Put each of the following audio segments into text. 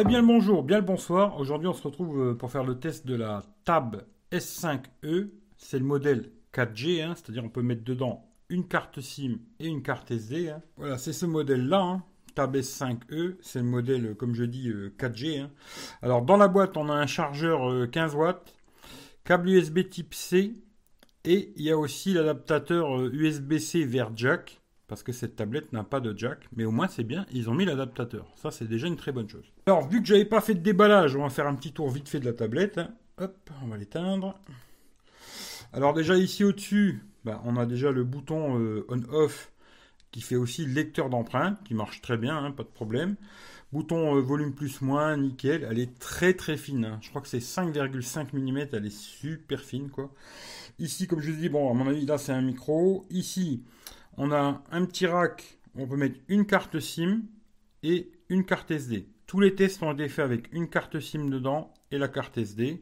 Eh bien le bonjour, bien le bonsoir. Aujourd'hui on se retrouve euh, pour faire le test de la Tab S5e. C'est le modèle 4G, hein, c'est-à-dire on peut mettre dedans une carte SIM et une carte SD. Hein. Voilà, c'est ce modèle-là. Hein. Tab S5e, c'est le modèle, comme je dis, 4G. Euh. Alors dans la boîte, on a un chargeur 15 euh, watts, câble USB type C, et il y a aussi l'adaptateur USB-C vers jack parce que cette tablette n'a pas de jack, mais au moins c'est bien, ils ont mis l'adaptateur. Ça c'est déjà une très bonne chose. Alors vu que j'avais pas fait de déballage, on va faire un petit tour vite fait de la tablette. Hop, on va l'éteindre. Alors déjà ici au-dessus, bah, on a déjà le bouton euh, on-off qui fait aussi lecteur d'empreintes, qui marche très bien, hein, pas de problème. Bouton euh, volume plus moins, nickel. Elle est très très fine. Hein. Je crois que c'est 5,5 mm, elle est super fine quoi. Ici, comme je vous dis, bon, à mon avis, là c'est un micro. Ici, on a un petit rack, on peut mettre une carte SIM et une carte SD. Tous les tests ont été faits avec une carte SIM dedans et la carte SD.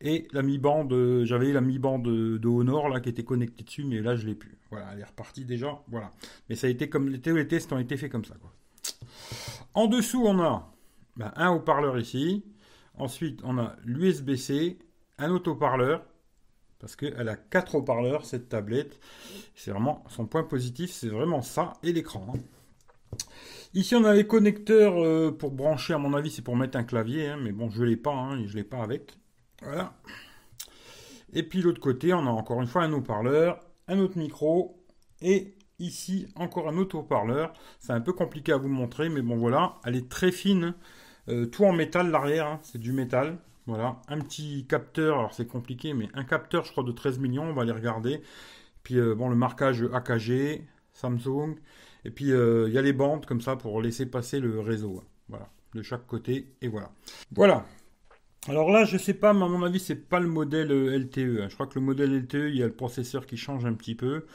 Et la mi-bande, j'avais la mi-bande de, Honor là qui était connectée dessus, mais là je l'ai plus. Voilà, elle est repartie déjà. Voilà. Mais ça a été comme les tests ont été faits comme ça. En dessous, on a ben, un haut-parleur ici. Ensuite, on a l'USB-C, un auto-parleur parce qu'elle a quatre haut-parleurs, cette tablette. C'est vraiment son point positif, c'est vraiment ça, et l'écran. Hein. Ici, on a les connecteurs euh, pour brancher, à mon avis, c'est pour mettre un clavier, hein, mais bon, je ne l'ai pas, hein, je ne l'ai pas avec. Voilà. Et puis l'autre côté, on a encore une fois un haut-parleur, un autre micro, et ici, encore un autre haut-parleur. C'est un peu compliqué à vous montrer, mais bon, voilà, elle est très fine. Euh, tout en métal, l'arrière, c'est du métal. Voilà, un petit capteur, alors c'est compliqué, mais un capteur, je crois, de 13 millions, on va les regarder. Puis, euh, bon, le marquage AKG, Samsung. Et puis, euh, il y a les bandes comme ça pour laisser passer le réseau. Voilà, de chaque côté, et voilà. Voilà. Alors là, je sais pas, mais à mon avis, c'est pas le modèle euh, LTE. Hein. Je crois que le modèle LTE, il y a le processeur qui change un petit peu.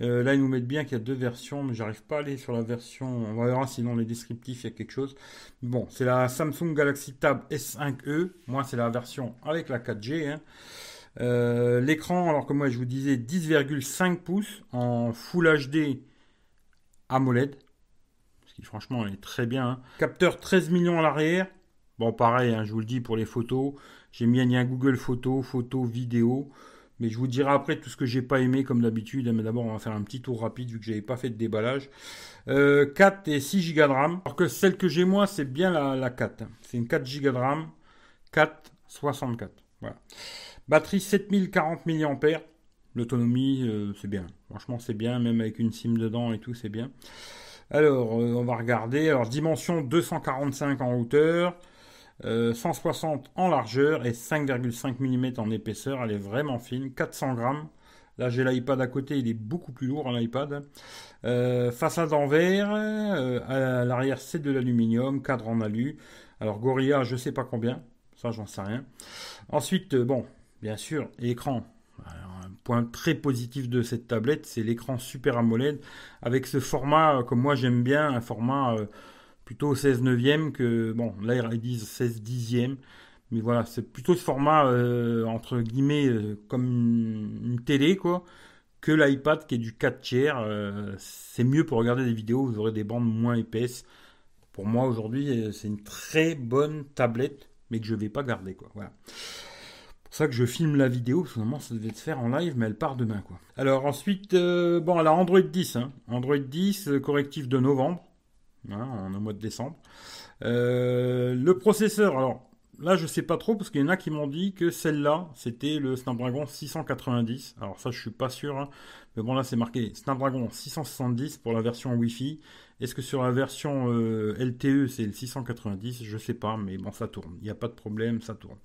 Euh, là, ils nous mettent bien qu'il y a deux versions, mais j'arrive pas à aller sur la version. On voir sinon les descriptifs, il y a quelque chose. Bon, c'est la Samsung Galaxy Tab S5e. Moi, c'est la version avec la 4G. Hein. Euh, l'écran, alors que moi je vous disais 10,5 pouces en Full HD AMOLED. Ce qui franchement est très bien. Hein. Capteur 13 millions à l'arrière. Bon, pareil, je vous le dis pour les photos. J'ai mis un lien Google Photos, photos, vidéo. Mais je vous dirai après tout ce que j'ai pas aimé comme d'habitude. Mais d'abord, on va faire un petit tour rapide vu que j'avais pas fait de déballage. 4 euh, et 6 Go de RAM. Alors que celle que j'ai moi, c'est bien la, 4. C'est une 4 Go de RAM. 4, 64. Voilà. Batterie 7040 mAh. L'autonomie, euh, c'est bien. Franchement, c'est bien. Même avec une SIM dedans et tout, c'est bien. Alors, euh, on va regarder. Alors, dimension 245 en hauteur. 160 euh, en largeur et 5,5 mm en épaisseur. Elle est vraiment fine, 400 grammes. Là, j'ai l'iPad à côté, il est beaucoup plus lourd, l'iPad. Euh, façade en verre, euh, à l'arrière, c'est de l'aluminium, cadre en alu. Alors, Gorilla, je sais pas combien, ça, j'en sais rien. Ensuite, bon, bien sûr, l'écran. Un point très positif de cette tablette, c'est l'écran Super AMOLED avec ce format comme moi j'aime bien, un format plutôt 16 neuvième que, bon, là ils disent 16 dixième, mais voilà, c'est plutôt ce format, euh, entre guillemets, euh, comme une, télé, quoi, que l'iPad qui est du 4 tiers. Euh, c'est mieux pour regarder des vidéos, vous aurez des bandes moins épaisses. Pour moi, aujourd'hui, c'est une très bonne tablette, mais que je vais pas garder, quoi, voilà pour ça que je filme la vidéo, parce ça devait se faire en live, mais elle part demain quoi. Alors ensuite, bon, elle a Android 10, hein. Android 10, correctif de novembre. En un mois de décembre. Euh, le processeur, alors là je sais pas trop parce qu'il y en a qui m'ont dit que celle-là c'était le Snapdragon 690. Alors ça je suis pas sûr, hein. mais bon là c'est marqué Snapdragon 670 pour la version Wi-Fi. Est-ce que sur la version euh, LTE c'est le 690 Je sais pas, mais bon ça tourne. Il n'y a pas de problème, ça tourne.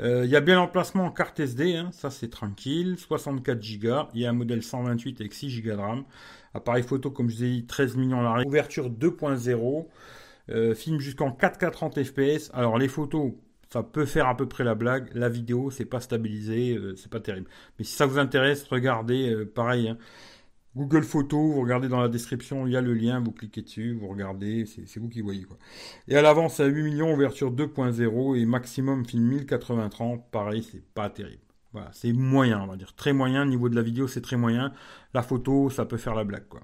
Euh, il y a bien l'emplacement en carte SD, hein, ça c'est tranquille, 64 Go. Il y a un modèle 128 avec 6 Go de RAM. Appareil photo, comme je vous ai dit, 13 millions l'arrêt. Ouverture 2.0. Euh, film jusqu'en 4K 30 fps. Alors les photos, ça peut faire à peu près la blague. La vidéo, c'est pas stabilisé, euh, c'est pas terrible. Mais si ça vous intéresse, regardez, pareil. Hein. Google Photos, vous regardez dans la description, il y a le lien, vous cliquez dessus, vous regardez, c'est vous qui voyez quoi. Et à l'avant, c'est à 8 millions, ouverture 2.0 et maximum film 1080 pareil, c'est pas terrible. Voilà, c'est moyen, on va dire, très moyen. Niveau de la vidéo, c'est très moyen. La photo, ça peut faire la blague, quoi.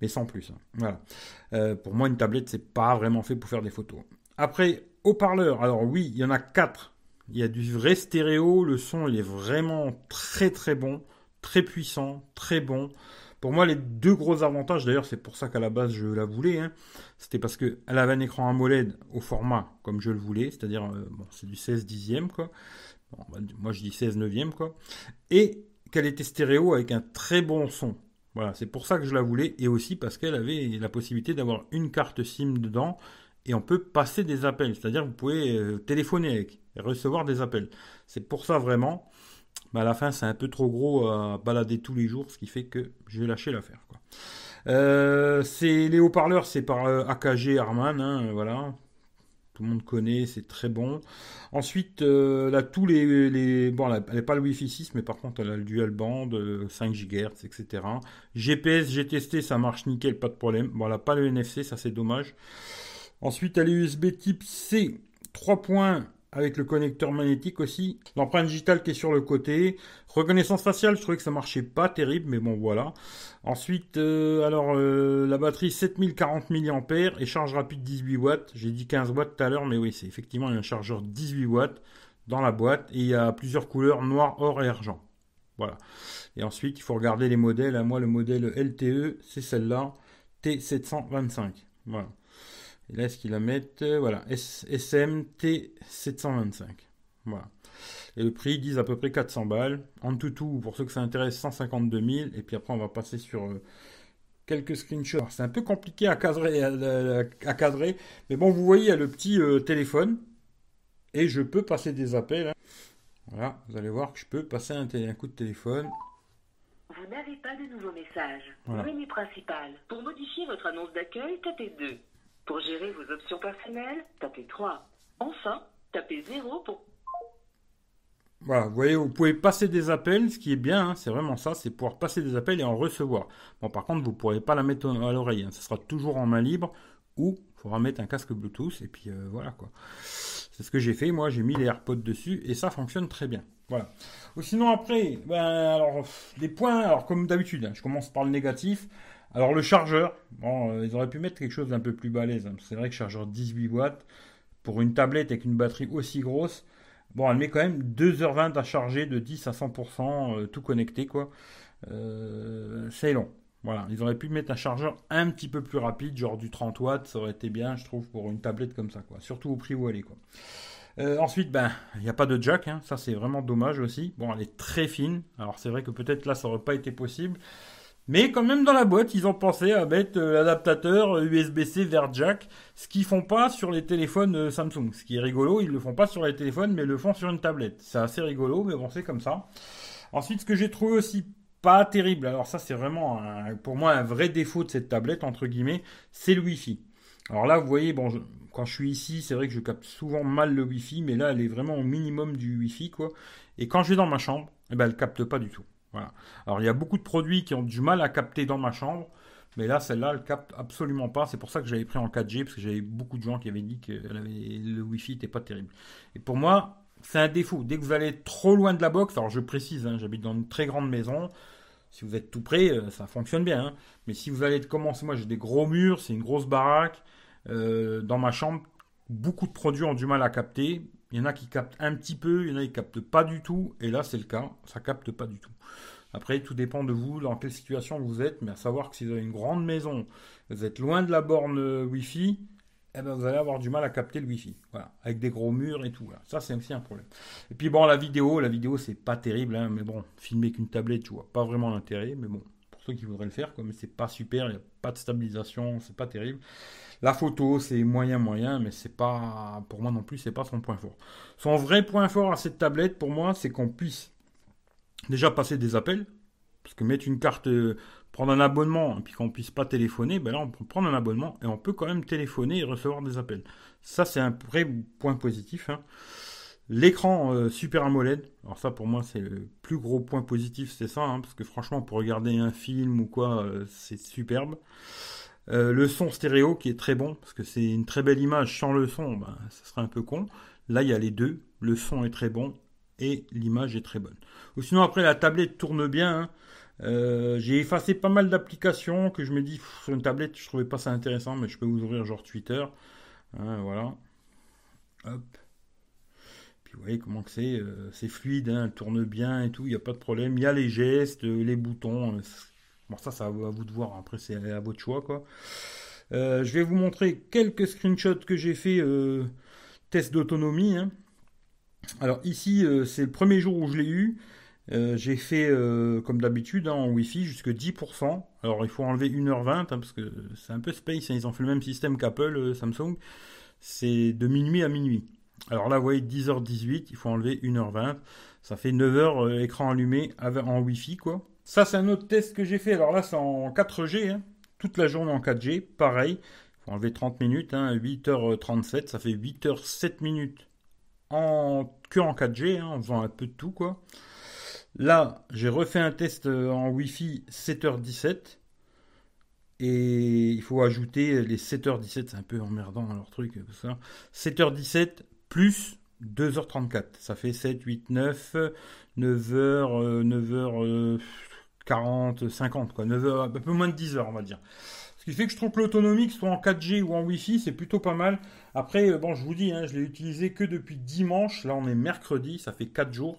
Mais sans plus. Hein. Voilà. Euh, pour moi, une tablette, c'est pas vraiment fait pour faire des photos. Après, haut-parleur. Alors oui, il y en a quatre. Il y a du vrai stéréo. Le son, il est vraiment très très bon, très puissant, très bon. Pour moi, les deux gros avantages, d'ailleurs, c'est pour ça qu'à la base je la voulais, hein, c'était parce qu'elle avait un écran AMOLED au format comme je le voulais, c'est-à-dire, euh, bon, c'est du 16 dixième, quoi. Moi, je dis 16 neuvième, quoi. Et qu'elle était stéréo avec un très bon son. Voilà, c'est pour ça que je la voulais, et aussi parce qu'elle avait la possibilité d'avoir une carte SIM dedans, et on peut passer des appels, c'est-à-dire vous pouvez euh, téléphoner avec et recevoir des appels. C'est pour ça vraiment mais à la fin, c'est un peu trop gros à balader tous les jours, ce qui fait que je vais lâcher l'affaire. Euh, c'est les haut-parleurs, c'est par euh, AKG Harman, hein, voilà. Tout le monde connaît, c'est très bon. Ensuite, euh, tous les, les bon, elle n'est pas le Wi-Fi 6, mais par contre, elle a le dual band, 5 GHz, etc. GPS, j'ai testé, ça marche nickel, pas de problème. Bon, elle n'a pas le NFC, ça c'est dommage. Ensuite, elle est USB type C, 3 points avec le connecteur magnétique aussi. L'empreinte digitale qui est sur le côté. Reconnaissance faciale, je trouvais que ça marchait pas terrible, mais bon voilà. Ensuite, euh, alors euh, la batterie 7040 mAh et charge rapide 18 watts. J'ai dit 15 watts tout à l'heure, mais oui, c'est effectivement un chargeur 18 watts dans la boîte et il y a plusieurs couleurs noir, or et argent. Voilà. Et ensuite, il faut regarder les modèles. À moi, le modèle LTE, c'est celle-là, T725. Voilà. Et là, est-ce qu'ils la mettent euh, Voilà, SMT 725. Voilà. Et le prix, ils disent à peu près 400 balles. En tout, tout, pour ceux que ça intéresse, 152 000. Et puis après, on va passer sur euh, quelques screenshots. C'est un peu compliqué à cadrer, à, cadrer. Mais bon, vous voyez, il y a le petit euh, téléphone. Et je peux passer des appels. Hein. Voilà, vous allez voir que je peux passer un, un coup de téléphone. Vous n'avez pas de nouveaux messages. Menu principal. Pour modifier votre annonce d'accueil, tapez 2. Pour gérer vos options personnelles, tapez 3. Enfin, tapez 0 pour... Voilà, vous voyez, vous pouvez passer des appels, ce qui est bien, hein, c'est vraiment ça, c'est pouvoir passer des appels et en recevoir. Bon, par contre, vous ne pourrez pas la mettre à l'oreille, hein, ça sera toujours en main libre ou il faudra mettre un casque Bluetooth et puis euh, voilà quoi. C'est ce que j'ai fait, moi j'ai mis les AirPods dessus et ça fonctionne très bien. Voilà. Ou sinon après, ben alors les points, alors comme d'habitude, hein, je commence par le négatif. Alors le chargeur, bon, euh, ils auraient pu mettre quelque chose d'un peu plus balèze. Hein. C'est vrai que chargeur 18 watts pour une tablette avec une batterie aussi grosse, bon, elle met quand même 2h20 à charger de 10 à 100%, euh, tout connecté quoi. Euh, c'est long. Voilà, ils auraient pu mettre un chargeur un petit peu plus rapide, genre du 30 watts, ça aurait été bien, je trouve, pour une tablette comme ça. Surtout au prix où elle est, ensuite, ben, il n'y a pas de jack, hein. ça c'est vraiment dommage aussi. Bon, elle est très fine, alors c'est vrai que peut-être là ça aurait pas été possible. Mais quand même dans la boîte, ils ont pensé à mettre euh, l'adaptateur USB-C vers jack, ce qu'ils font pas sur les téléphones euh, Samsung. Ce qui est rigolo, ils le font pas sur les téléphones, mais le font sur une tablette. C'est assez rigolo, mais bon, c'est comme ça. Ensuite, ce que j'ai trouvé aussi pas terrible, alors ça c'est vraiment pour moi un vrai défaut de cette tablette, entre guillemets, c'est le Wi-Fi. Alors là, vous voyez, bon, quand je suis ici, c'est vrai que je capte souvent mal le Wi-Fi, mais là, elle est vraiment au minimum du Wi-Fi, quoi. Et quand je vais dans ma chambre, eh ben, elle capte pas du tout. Voilà. Alors il y a beaucoup de produits qui ont du mal à capter dans ma chambre, mais là celle-là elle capte absolument pas. C'est pour ça que j'avais pris en 4G parce que j'avais beaucoup de gens qui avaient dit que le Wi-Fi n'était pas terrible. Et pour moi c'est un défaut. Dès que vous allez trop loin de la box, alors je précise, hein, j'habite dans une très grande maison. Si vous êtes tout près, euh, ça fonctionne bien. Hein. Mais si vous allez commencer, moi j'ai des gros murs, c'est une grosse baraque. Euh, dans ma chambre, beaucoup de produits ont du mal à capter. Il y en a qui captent un petit peu, il y en a qui captent pas du tout. Et là, c'est le cas, ça capte pas du tout. Après, tout dépend de vous, dans quelle situation vous êtes, mais à savoir que si vous avez une grande maison, vous êtes loin de la borne Wi-Fi, eh ben, vous allez avoir du mal à capter le Wi-Fi. Voilà, avec des gros murs et tout. Ça, c'est aussi un problème. Et puis bon, la vidéo, la vidéo, c'est pas terrible, hein, mais bon, filmer qu'une tablette, tu vois pas vraiment l'intérêt, mais bon, qui voudraient le faire, comme c'est pas super, il n'y a pas de stabilisation, c'est pas terrible. La photo, c'est moyen moyen, mais c'est pas, pour moi non plus, c'est pas son point fort. Son vrai point fort à cette tablette, pour moi, c'est qu'on puisse déjà passer des appels, parce que mettre une carte, euh, prendre un abonnement, et puis qu'on puisse pas téléphoner, ben là on peut prendre un abonnement et on peut quand même téléphoner et recevoir des appels. Ça c'est un vrai point positif. Hein. L'écran euh, Super AMOLED, alors ça pour moi c'est le plus gros point positif, c'est ça, hein, parce que franchement pour regarder un film ou quoi, euh, c'est superbe. le son stéréo qui est très bon, parce que c'est une très belle image sans le son, ben, ça serait un peu con. Là il y a les deux, le son est très bon et l'image est très bonne. Ou sinon après la tablette tourne bien. Hein. Euh, j'ai effacé pas mal d'applications que je me dis sur une tablette je trouvais pas ça intéressant mais je peux vous ouvrir genre Twitter. Hein, voilà. Hop. Vous voyez comment que c'est, euh, c'est fluide, hein, tourne bien et tout, il n'y a pas de problème. Il y a les gestes, les boutons. Bon, ça, ça à vous de voir. Après, c'est à votre choix, quoi. je vais vous montrer quelques screenshots que j'ai fait test d'autonomie. Hein. Alors ici, c'est le premier jour où je l'ai eu. Euh, j'ai fait, euh, comme d'habitude, hein, en Wi-Fi jusque 10%. Alors, il faut enlever 1h20, hein, parce que c'est un peu space. Ils ont fait le même système qu'Apple, euh, Samsung. C'est de minuit à minuit. Alors là, vous voyez, 10h18, il faut enlever 1h20. Ça fait 9h écran allumé en Wi-Fi, quoi. Ça, c'est un autre test que j'ai fait. Alors là, c'est en 4G, toute la journée en 4G. Pareil, il faut enlever 30 minutes, 8h37, ça fait 8h07 minutes en, que en 4G, en faisant un peu de tout. Là, j'ai refait un test euh, en Wi-Fi 7h17. Et il faut ajouter les 7h17, c'est un peu emmerdant leur truc, tout ça. 7h17 plus 2h34. Ça fait 7, 8, 9, 9h, 9h 40, 50, quoi. 9h, un peu moins de 10 h on va dire. Ce qui fait que je trouve que l'autonomie, que ce soit en 4G ou en Wi-Fi, c'est plutôt pas mal. Après, euh, bon, je vous dis, hein, je l'ai utilisé que depuis dimanche. Là, on est mercredi, ça fait 4 jours.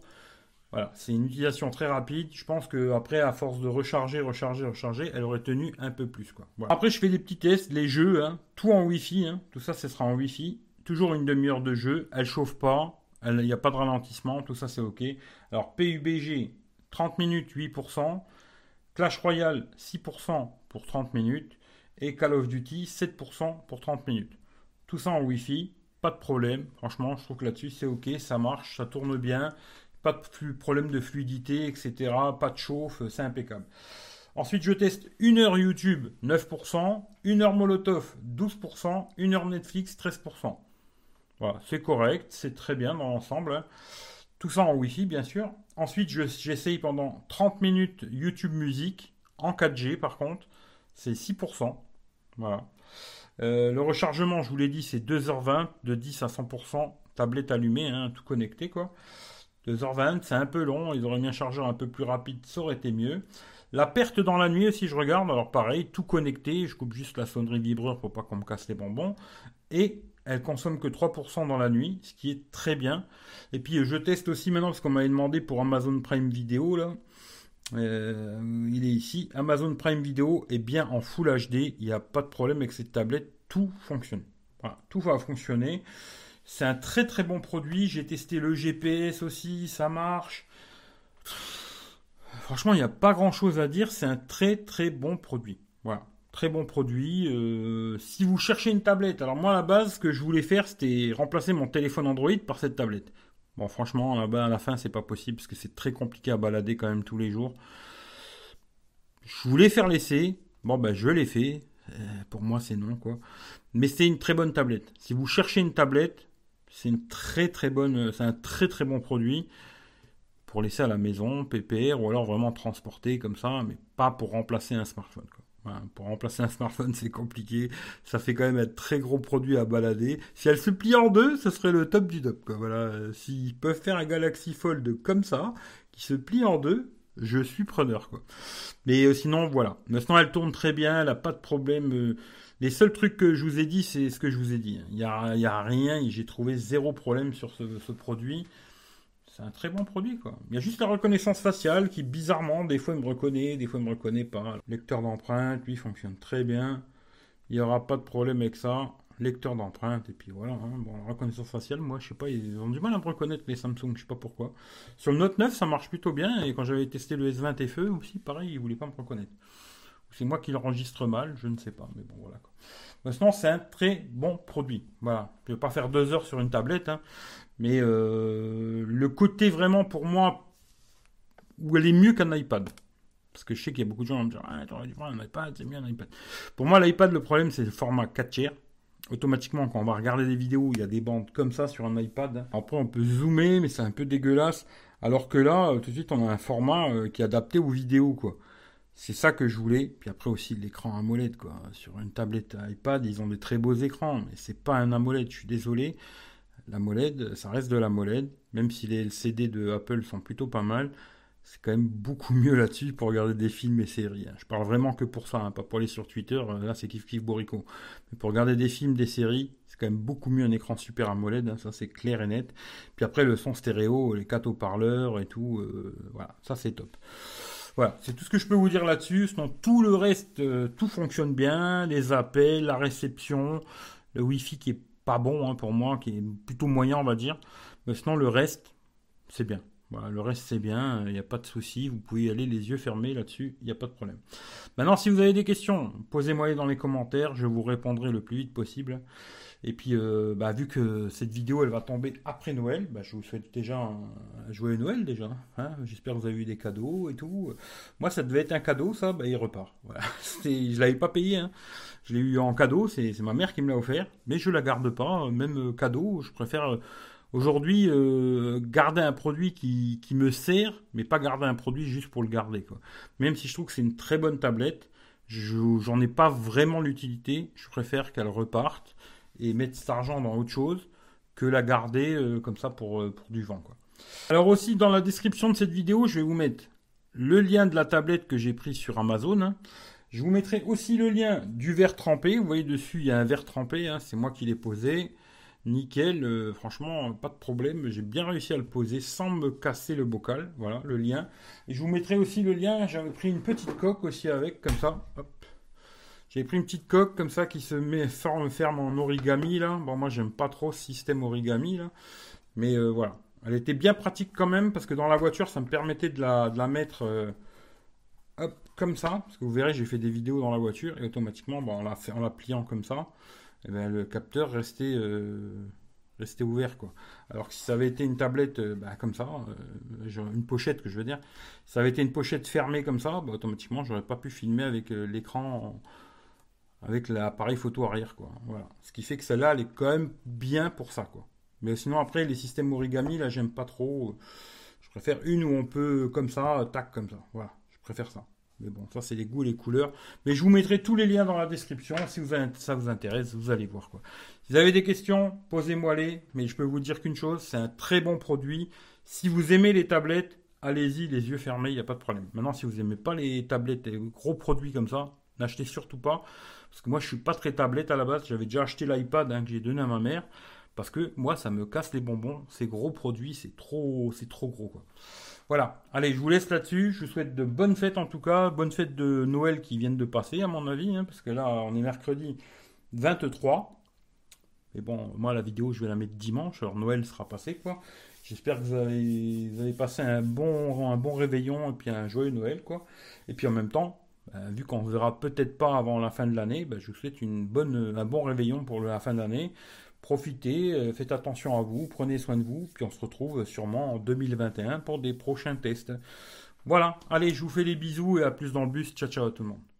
Voilà, c'est une utilisation très rapide. Je pense qu'après, à force de recharger, recharger, recharger, elle aurait tenu un peu plus. Quoi. Après, je fais des petits tests, les jeux, hein, tout en Wi-Fi. Hein. tout ça, ce sera en Wi-Fi. Toujours une demi-heure de jeu. Elle chauffe pas. Il n'y a pas de ralentissement. Tout ça, c'est OK. Alors, PUBG, 30 minutes, 8%. Clash Royale, 6% pour 30 minutes. Et Call of Duty, 7% pour 30 minutes. Tout ça en Wi-Fi. Pas de problème. Franchement, je trouve que là-dessus, c'est OK. Ça marche. Ça tourne bien. Pas de problème de fluidité, etc. Pas de chauffe, c'est impeccable. Ensuite, je teste une heure YouTube, 9%, une heure Molotov, 12%, une heure Netflix, 13%. Voilà, c'est correct, c'est très bien dans l'ensemble. Tout ça en Wi-Fi, bien sûr. Ensuite, j'essaye pendant 30 minutes YouTube musique, en 4G par contre, c'est 6%. Voilà. Euh, le rechargement, je vous l'ai dit, c'est 2h20, de 10 à 100%, tablette allumée, hein, tout connecté, quoi. 2h20, c'est un peu long. Ils auraient mis un chargeur un peu plus rapide, ça aurait été mieux. La perte dans la nuit aussi, je regarde. Alors pareil, tout connecté. Je coupe juste la sonnerie vibreur pour pas qu'on me casse les bonbons. Et elle consomme que 3% dans la nuit, ce qui est très bien. Et puis je teste aussi maintenant, parce qu'on m'avait demandé pour Amazon Prime Video. Euh, il est ici. Amazon Prime Video est bien en Full HD. Il n'y a pas de problème avec cette tablette. Tout fonctionne. Voilà, tout va fonctionner. C'est un très très bon produit. J'ai testé le GPS aussi, ça marche. Franchement, il n'y a pas grand chose à dire. C'est un très très bon produit. Voilà. Très bon produit. Euh, si vous cherchez une tablette, alors moi à la base, ce que je voulais faire, c'était remplacer mon téléphone Android par cette tablette. Bon, franchement, à la fin, c'est pas possible parce que c'est très compliqué à balader quand même tous les jours. Je voulais faire l'essai. Bon, ben, je l'ai fait. Euh, pour moi, c'est non, quoi. Mais c'est une très bonne tablette. Si vous cherchez une tablette, c'est une très très bonne, c'est un très très bon produit pour laisser à la maison, PPR, ou alors vraiment transporter comme ça, mais pas pour remplacer un smartphone. Pour remplacer un smartphone, c'est compliqué. Ça fait quand même un très gros produit à balader. Si elle se plie en deux, ce serait le top du top. Voilà. S'ils peuvent faire un Galaxy Fold comme ça, qui se plie en deux, je suis preneur. Quoi. Mais euh, sinon, voilà. Maintenant, elle tourne très bien, elle n'a pas de problème. Euh, les seuls trucs que je vous ai dit, c'est ce que je vous ai dit. Il n'y a, rien, j'ai trouvé zéro problème sur ce, produit. C'est un très bon produit, quoi. Il y a juste la reconnaissance faciale qui, bizarrement, des fois il me reconnaît, des fois il me reconnaît pas. lecteur d'empreinte, lui, fonctionne très bien. Il n'y aura pas de problème avec ça. Lecteur d'empreinte, et puis voilà. Hein. Bon, la reconnaissance faciale, moi, je sais pas, ils ont du mal à me reconnaître, les Samsung, je sais pas pourquoi. Sur le Note 9, ça marche plutôt bien, et quand j'avais testé le S20 FE aussi, pareil, ils voulaient pas me reconnaître. C'est moi qui l'enregistre mal, je ne sais pas, mais bon, voilà. Maintenant, c'est un très bon produit. Voilà. Je ne vais pas faire deux heures sur une tablette, hein, mais euh, le côté vraiment pour moi où elle est mieux qu'un iPad. Parce que je sais qu'il y a beaucoup de gens qui me dire Ah, t'aurais dû prendre un iPad, c'est mieux un iPad. Pour moi, l'iPad, le problème, c'est le format 4 tiers. Automatiquement, quand on va regarder des vidéos, il y a des bandes comme ça sur un iPad. Après, on peut zoomer, mais c'est un peu dégueulasse. Alors que là, tout de suite, on a un format euh, qui est adapté aux vidéos, quoi. C'est ça que je voulais. Puis après aussi l'écran AMOLED quoi. Sur une tablette iPad, ils ont des très beaux écrans, mais c'est pas un AMOLED. Je suis désolé. L'AMOLED, ça reste de l'AMOLED, même si les LCD de Apple sont plutôt pas mal. c'est quand même beaucoup mieux là-dessus pour regarder des films et séries. Hein. Je parle vraiment que pour ça, hein, pas pour aller sur Twitter, euh, là c'est kiff kiff borico. Mais pour regarder des films, des séries, c'est quand même beaucoup mieux un écran super AMOLED, hein, ça c'est clair et net. Puis après le son stéréo, les quatre haut-parleurs et tout, euh, voilà, ça c'est top. Voilà, c'est tout ce que je peux vous dire là-dessus. Sinon, tout le reste, euh, tout fonctionne bien. Les appels, la réception, le Wi-Fi qui est pas bon pour moi, qui est plutôt moyen, on va dire. Mais sinon, le reste, c'est bien. Le reste c'est bien, il n'y a pas de souci, vous pouvez aller les yeux fermés là-dessus, il n'y a pas de problème. Maintenant, si vous avez des questions, posez-moi-les dans les commentaires, je vous répondrai le plus vite possible. Et puis, euh, bah, vu que cette vidéo elle va tomber après Noël, bah, je vous souhaite déjà un joyeux Noël déjà. Hein. J'espère que vous avez eu des cadeaux et tout. Moi, ça devait être un cadeau, ça, bah, il repart. Voilà. Je l'avais pas payé, hein. je l'ai eu en cadeau, c'est ma mère qui me l'a offert, mais je la garde pas, même cadeau, je préfère Aujourd'hui, euh, garder un produit qui, me sert, mais pas garder un produit juste pour le garder. Même si je trouve que c'est une très bonne tablette, j'en ai pas vraiment l'utilité. Je préfère qu'elle reparte et mettre cet argent dans autre chose que la garder euh, comme ça pour, euh, pour du vent. Quoi. Alors aussi, dans la description de cette vidéo, je vais vous mettre le lien de la tablette que j'ai pris sur Amazon. Hein. Je vous mettrai aussi le lien du verre trempé. Vous voyez dessus, il y a un verre trempé. Hein. c'est moi qui l'ai posé nickel, euh, franchement, pas de problème. J'ai bien réussi à le poser sans me casser le bocal. Voilà, le lien. Et je vous mettrai aussi le lien. J'avais pris une petite coque aussi avec, comme ça. J'ai pris une petite coque comme ça qui se met ferme, ferme en origami là. Bon, moi j'aime pas trop ce système origami là. Mais euh, voilà. Elle était bien pratique quand même parce que dans la voiture ça me permettait de la, mettre euh, comme ça. Parce que vous verrez, j'ai fait des vidéos dans la voiture et automatiquement, bon, en, la, en la pliant comme ça, eh ben, le capteur restait, euh, restait ouvert. Quoi. Alors que si ça avait été une tablette bah, comme ça, une pochette que je veux dire, si ça avait été une pochette fermée comme ça, bah, automatiquement j'aurais pas pu filmer avec l'écran, avec l'appareil photo arrière. Quoi. Voilà. Ce qui fait que celle-là, elle est quand même bien pour ça. Quoi. Mais sinon après, les systèmes origami, là j'aime pas trop. Je préfère une où on peut comme ça, tac comme ça. Voilà, je préfère ça. Mais bon, ça c'est les goûts les couleurs. Mais je vous mettrai tous les liens dans la description. Si ça vous intéresse, vous allez voir quoi. Si vous avez des questions, posez-moi les. Mais je peux vous dire qu'une chose, c'est un très bon produit. Si vous aimez les tablettes, allez-y les yeux fermés, il n'y a pas de problème. Maintenant, si vous n'aimez pas les tablettes et les gros produits comme ça, n'achetez surtout pas. Parce que moi, je suis pas très tablette à la base. J'avais déjà acheté l'iPad hein, que j'ai donné à ma mère. Parce que moi, ça me casse les bonbons. Ces gros produits, c'est trop, c'est trop gros quoi. Voilà. Allez, je vous laisse là-dessus. Je vous souhaite de bonnes fêtes en tout cas. Bonnes fêtes de Noël qui viennent de passer, à mon avis, hein, parce que là, on est mercredi 23. Mais bon, moi, la vidéo, je vais la mettre dimanche. Alors, Noël sera passé, quoi. J'espère que vous avez, passé un bon, un bon réveillon et puis un joyeux Noël, quoi. Et puis en même temps, ben, vu qu'on ne verra peut-être pas avant la fin de l'année, ben, je vous souhaite une bonne, un bon réveillon pour la fin d'année profitez, euh, faites attention à vous, prenez soin de vous, puis on se retrouve sûrement en 2021 pour des prochains tests. Voilà, allez, je vous fais les bisous et à plus dans le bus. Ciao ciao tout le monde.